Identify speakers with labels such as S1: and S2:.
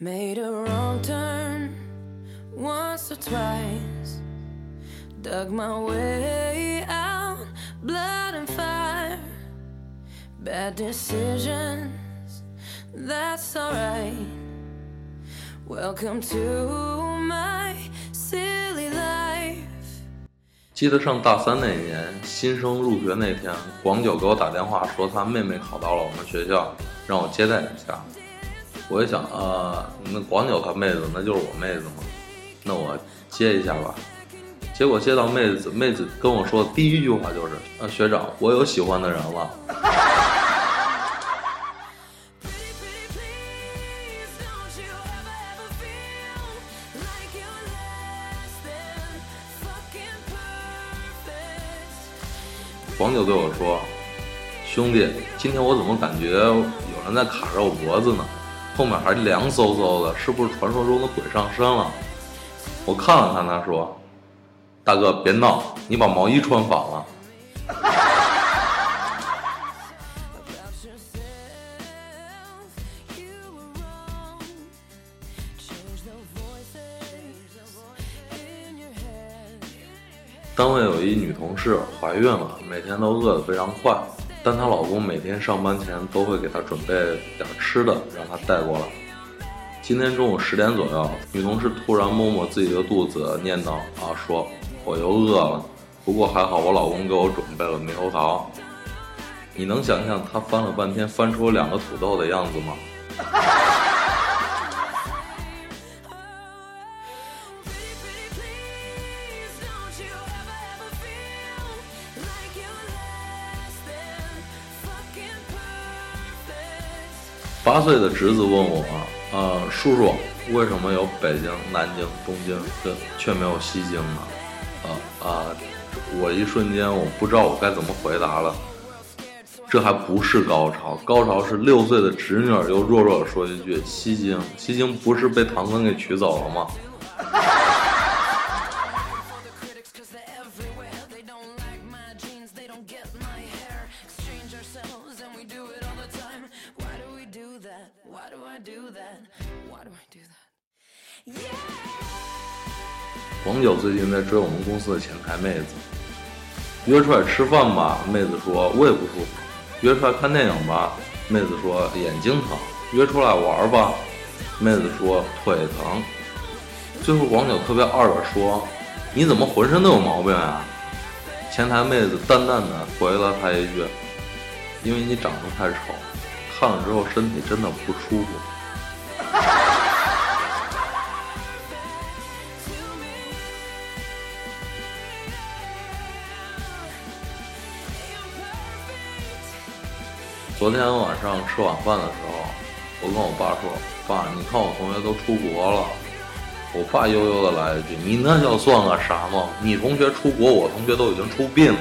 S1: Made a wrong turn once or twice. Dug my way out, blood and fire. Bad decisions, that's alright. Welcome to my silly life.
S2: 记得上大三那年，新生入学那天，广九给我打电话说他妹妹考到了我们学校，让我接待一下。我一想啊、那广九他妹子那就是我妹子嘛，那我接一下吧。结果接到妹子，妹子跟我说的第一句话就是：“啊，学长，我有喜欢的人了。”广九对我说：“兄弟，今天我怎么感觉有人在卡着我脖子呢？后面还凉飕飕的，是不是传说中的鬼上身了？”我看了看他说：“大哥，别闹，你把毛衣穿反了。”单位有一女同事怀孕了，每天都饿得非常快，但她老公每天上班前都会给她准备点吃的，让她带过来。今天中午十点左右，女同事突然摸摸自己的肚子，念叨啊说：“我又饿了，不过还好我老公给我准备了猕猴桃。”你能想象她翻了半天翻出两个土豆的样子吗？八岁的侄子问我：“呃，叔叔，为什么有北京、南京、东京，却却没有西京呢？”啊、啊、我一瞬间我不知道我该怎么回答了。这还不是高潮，高潮是六岁的侄女又弱弱地说一句：“西京，西京不是被唐僧给取走了吗黄九最近在追我们公司的前台妹子，约出来吃饭吧，妹子说胃不舒服；约出来看电影吧，妹子说眼睛疼；约出来玩吧，妹子说腿疼。最后广九特别二的说：“你怎么浑身都有毛病啊？”前台妹子淡淡的回了他一句：“因为你长得太丑，看了之后身体真的不舒服。”昨天晚上吃晚饭的时候，我跟我爸说：“爸，你看我同学都出国了。”我爸悠悠的来一句：“你那叫算个啥吗？你同学出国，我同学都已经出殡了。”